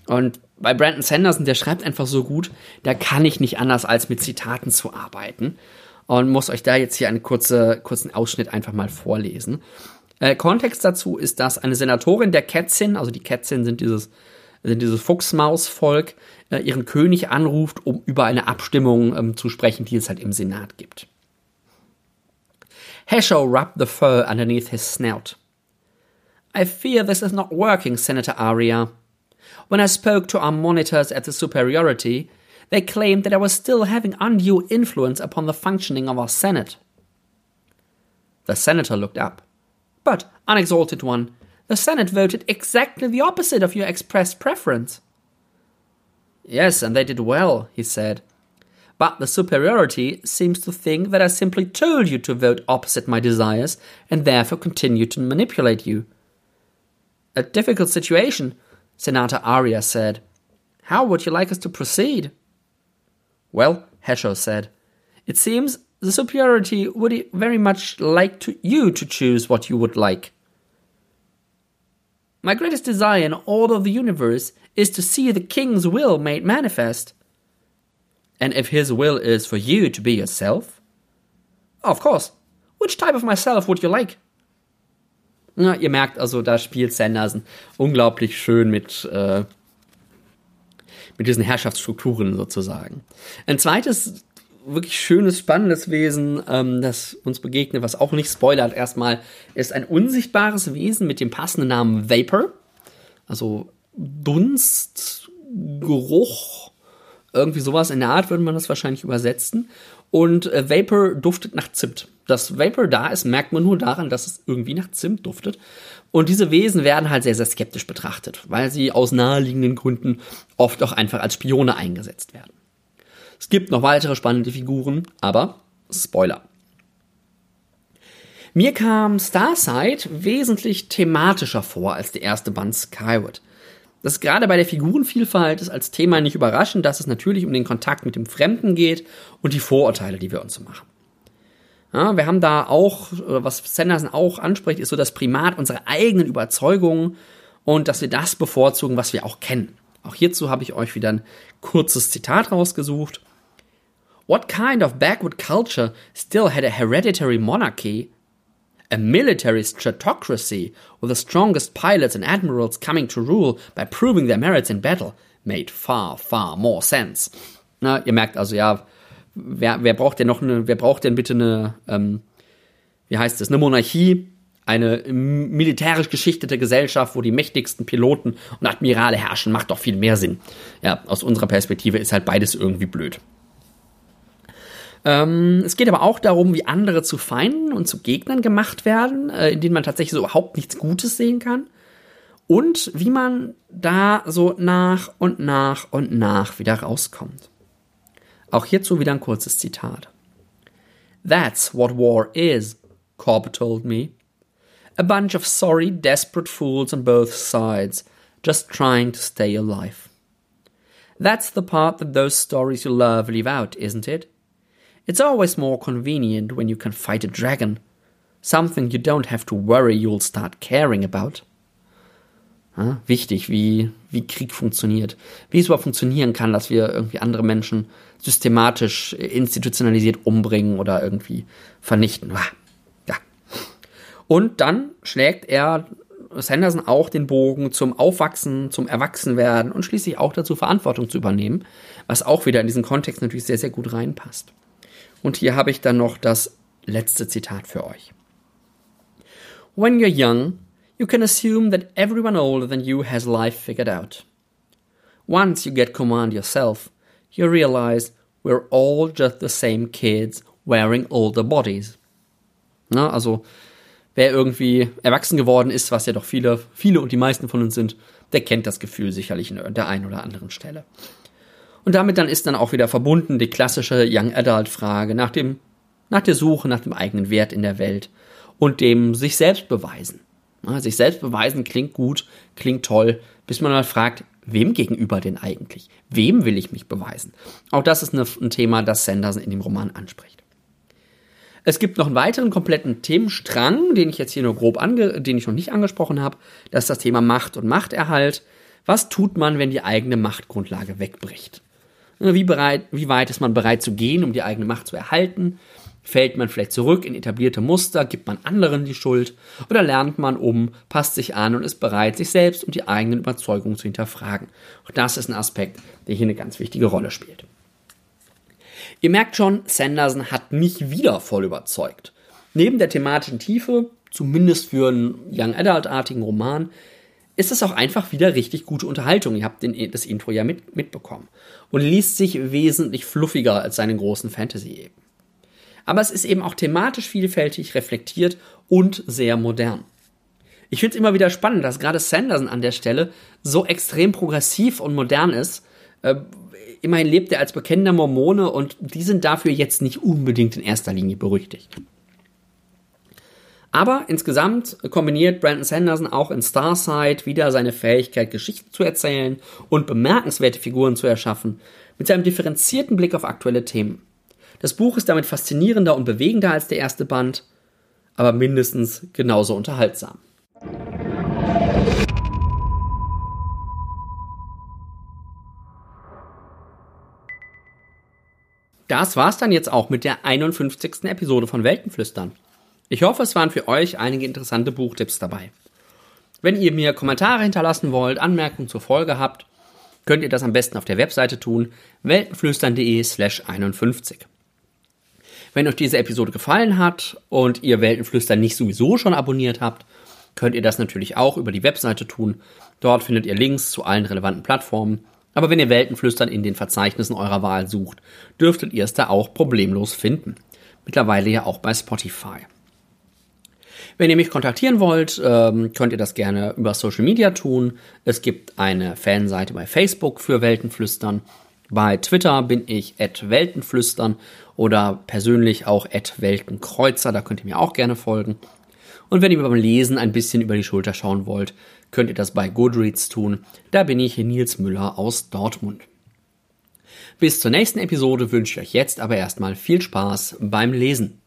Und bei Brandon Sanderson, der schreibt einfach so gut, da kann ich nicht anders als mit Zitaten zu arbeiten und muss euch da jetzt hier einen kurze, kurzen Ausschnitt einfach mal vorlesen. Äh, Kontext dazu ist, dass eine Senatorin der Kätzin, also die Kätzin sind dieses, sind dieses Fuchsmausvolk, äh, ihren König anruft, um über eine Abstimmung ähm, zu sprechen, die es halt im Senat gibt. Hesho rubbed the fur underneath his snout. I fear this is not working, Senator Aria. When I spoke to our monitors at the Superiority, they claimed that I was still having undue influence upon the functioning of our Senate. The senator looked up. But, unexalted one, the Senate voted exactly the opposite of your expressed preference. Yes, and they did well, he said. But the superiority seems to think that I simply told you to vote opposite my desires and therefore continue to manipulate you. A difficult situation, Senator Aria said. How would you like us to proceed? Well, Hesho said, it seems the superiority would very much like to you to choose what you would like. My greatest desire in all of the universe is to see the king's will made manifest. And if his will is for you to be yourself? Of course. Which type of myself would you like? Na, ihr merkt also, da spielt Sanderson unglaublich schön mit äh, mit diesen Herrschaftsstrukturen sozusagen. Ein zweites wirklich schönes, spannendes Wesen, ähm, das uns begegnet, was auch nicht spoilert erstmal, ist ein unsichtbares Wesen mit dem passenden Namen Vapor. Also Dunst, Geruch, irgendwie sowas in der Art würde man das wahrscheinlich übersetzen. Und äh, Vapor duftet nach Zimt. Dass Vapor da ist, merkt man nur daran, dass es irgendwie nach Zimt duftet. Und diese Wesen werden halt sehr, sehr skeptisch betrachtet, weil sie aus naheliegenden Gründen oft auch einfach als Spione eingesetzt werden. Es gibt noch weitere spannende Figuren, aber Spoiler. Mir kam Starsight wesentlich thematischer vor als der erste Band Skyward. Das ist gerade bei der Figurenvielfalt ist als Thema nicht überraschend, dass es natürlich um den Kontakt mit dem Fremden geht und die Vorurteile, die wir uns so machen. Ja, wir haben da auch, was Sanderson auch anspricht, ist so das Primat unserer eigenen Überzeugungen und dass wir das bevorzugen, was wir auch kennen. Auch hierzu habe ich euch wieder ein kurzes Zitat rausgesucht. What kind of backward culture still had a hereditary monarchy? A military stratocracy with the strongest pilots and admirals coming to rule by proving their merits in battle made far, far more sense. Na, ihr merkt also ja, wer, wer braucht denn noch eine, wer braucht denn bitte eine, ähm, wie heißt es, eine Monarchie, eine militärisch geschichtete Gesellschaft, wo die mächtigsten Piloten und Admirale herrschen, macht doch viel mehr Sinn. Ja, aus unserer Perspektive ist halt beides irgendwie blöd. Ähm, es geht aber auch darum, wie andere zu Feinden und zu Gegnern gemacht werden, äh, in denen man tatsächlich so überhaupt nichts Gutes sehen kann. Und wie man da so nach und nach und nach wieder rauskommt. Auch hierzu wieder ein kurzes Zitat. That's what war is, Cobb told me. A bunch of sorry, desperate fools on both sides, just trying to stay alive. That's the part that those stories you love leave out, isn't it? It's always more convenient when you can fight a dragon. Something you don't have to worry you'll start caring about. Ja, wichtig, wie, wie Krieg funktioniert. Wie es überhaupt funktionieren kann, dass wir irgendwie andere Menschen systematisch, institutionalisiert umbringen oder irgendwie vernichten. Ja. Und dann schlägt er Sanderson auch den Bogen zum Aufwachsen, zum Erwachsenwerden und schließlich auch dazu, Verantwortung zu übernehmen, was auch wieder in diesen Kontext natürlich sehr, sehr gut reinpasst. Und hier habe ich dann noch das letzte Zitat für euch. When you're young, you can assume that everyone older than you has life figured out. Once you get command yourself, you realize we're all just the same kids wearing older bodies. Na, also, wer irgendwie erwachsen geworden ist, was ja doch viele, viele und die meisten von uns sind, der kennt das Gefühl sicherlich an der einen oder anderen Stelle. Und damit dann ist dann auch wieder verbunden die klassische Young Adult Frage nach dem, nach der Suche nach dem eigenen Wert in der Welt und dem sich selbst beweisen. Sich selbst beweisen klingt gut, klingt toll, bis man mal fragt, wem gegenüber denn eigentlich? Wem will ich mich beweisen? Auch das ist ein Thema, das Sanderson in dem Roman anspricht. Es gibt noch einen weiteren kompletten Themenstrang, den ich jetzt hier nur grob ange, den ich noch nicht angesprochen habe. Das ist das Thema Macht und Machterhalt. Was tut man, wenn die eigene Machtgrundlage wegbricht? Wie, bereit, wie weit ist man bereit zu gehen, um die eigene Macht zu erhalten? Fällt man vielleicht zurück in etablierte Muster, gibt man anderen die Schuld oder lernt man um, passt sich an und ist bereit, sich selbst und die eigenen Überzeugungen zu hinterfragen. Auch das ist ein Aspekt, der hier eine ganz wichtige Rolle spielt. Ihr merkt schon, Sanderson hat mich wieder voll überzeugt. Neben der thematischen Tiefe, zumindest für einen Young Adult-artigen Roman, ist es auch einfach wieder richtig gute Unterhaltung. Ihr habt den, das Intro ja mit, mitbekommen. Und liest sich wesentlich fluffiger als seine großen Fantasy-Eben aber es ist eben auch thematisch vielfältig, reflektiert und sehr modern. Ich finde es immer wieder spannend, dass gerade Sanderson an der Stelle so extrem progressiv und modern ist. Äh, immerhin lebt er als bekennender Mormone und die sind dafür jetzt nicht unbedingt in erster Linie berüchtigt. Aber insgesamt kombiniert Brandon Sanderson auch in Starside wieder seine Fähigkeit, Geschichten zu erzählen und bemerkenswerte Figuren zu erschaffen, mit seinem differenzierten Blick auf aktuelle Themen. Das Buch ist damit faszinierender und bewegender als der erste Band, aber mindestens genauso unterhaltsam. Das war's dann jetzt auch mit der 51. Episode von Weltenflüstern. Ich hoffe, es waren für euch einige interessante Buchtipps dabei. Wenn ihr mir Kommentare hinterlassen wollt, Anmerkungen zur Folge habt, könnt ihr das am besten auf der Webseite tun, weltenflüstern.de slash 51. Wenn euch diese Episode gefallen hat und ihr Weltenflüstern nicht sowieso schon abonniert habt, könnt ihr das natürlich auch über die Webseite tun. Dort findet ihr Links zu allen relevanten Plattformen. Aber wenn ihr Weltenflüstern in den Verzeichnissen eurer Wahl sucht, dürftet ihr es da auch problemlos finden. Mittlerweile ja auch bei Spotify. Wenn ihr mich kontaktieren wollt, ähm, könnt ihr das gerne über Social Media tun. Es gibt eine Fanseite bei Facebook für Weltenflüstern. Bei Twitter bin ich at Weltenflüstern oder persönlich auch at Weltenkreuzer, da könnt ihr mir auch gerne folgen. Und wenn ihr beim Lesen ein bisschen über die Schulter schauen wollt, könnt ihr das bei Goodreads tun. Da bin ich Nils Müller aus Dortmund. Bis zur nächsten Episode wünsche ich euch jetzt aber erstmal viel Spaß beim Lesen.